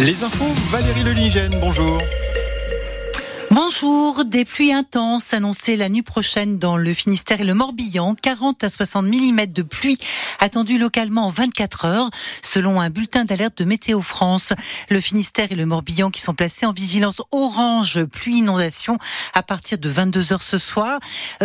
Les infos, Valérie Leligène, bonjour. Bonjour, des pluies intenses annoncées la nuit prochaine dans le Finistère et le Morbihan, 40 à 60 mm de pluie attendue localement en 24 heures, selon un bulletin d'alerte de Météo France. Le Finistère et le Morbihan qui sont placés en vigilance orange pluie inondation à partir de 22 heures ce soir.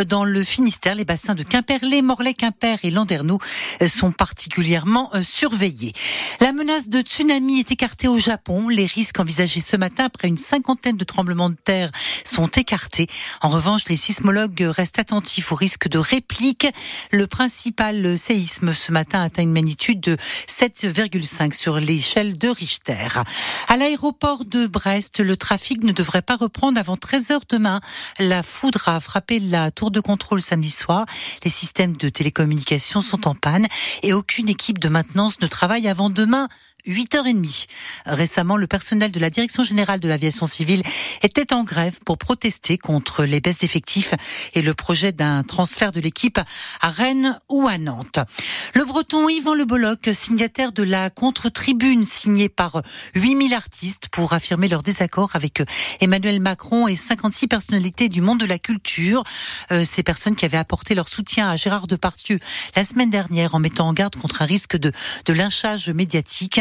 Dans le Finistère, les bassins de Quimperlé, Morlaix, Quimper et Landerneau sont particulièrement euh, surveillés. La menace de tsunami est écartée au Japon. Les risques envisagés ce matin après une cinquantaine de tremblements de terre sont écartés. En revanche, les sismologues restent attentifs au risque de réplique. Le principal séisme ce matin atteint une magnitude de 7,5 sur l'échelle de Richter. À l'aéroport de Brest, le trafic ne devrait pas reprendre avant 13 heures demain. La foudre a frappé la tour de contrôle samedi soir. Les systèmes de télécommunication sont en panne et aucune équipe de maintenance ne travaille avant demain 8h30. Récemment, le personnel de la Direction générale de l'aviation civile était en grève pour protester contre les baisses d'effectifs et le projet d'un transfert de l'équipe à Rennes ou à Nantes. Le breton Yvan Le Bolloc, signataire de la contre-tribune signée par 8000 artistes pour affirmer leur désaccord avec Emmanuel Macron et 56 personnalités du monde de la culture. Euh, ces personnes qui avaient apporté leur soutien à Gérard Depardieu la semaine dernière en mettant en garde contre un risque de, lynchage médiatique.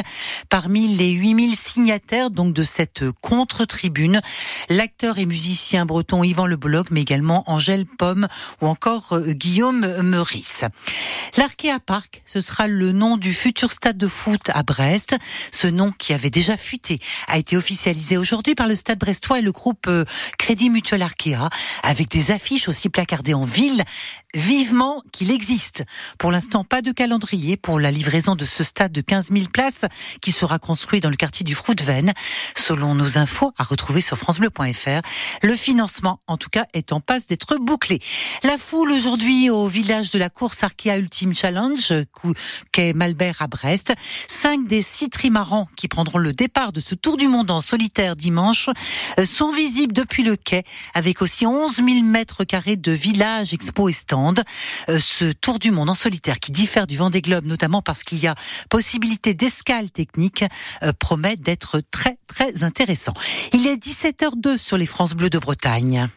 Parmi les 8000 signataires donc de cette contre-tribune, l'acteur et musicien breton Yvan Le Bolloc, mais également Angèle Pomme ou encore euh, Guillaume Meurice. Ce sera le nom du futur stade de foot à Brest. Ce nom qui avait déjà fuité a été officialisé aujourd'hui par le stade brestois et le groupe euh, Crédit Mutuel Arkea, avec des affiches aussi placardées en ville, vivement qu'il existe. Pour l'instant, pas de calendrier pour la livraison de ce stade de 15 000 places qui sera construit dans le quartier du Froutven. Selon nos infos à retrouver sur francebleu.fr, le financement, en tout cas, est en passe d'être bouclé. La foule aujourd'hui au village de la course Arkea Ultime Challenge, quai Malbert à Brest. Cinq des six trimarans qui prendront le départ de ce tour du monde en solitaire dimanche euh, sont visibles depuis le quai, avec aussi 11 000 mètres carrés de village, expo et stand. Euh, ce tour du monde en solitaire qui diffère du Vendée Globe, notamment parce qu'il y a possibilité d'escale technique euh, promet d'être très très intéressant. Il est 17h02 sur les France Bleues de Bretagne.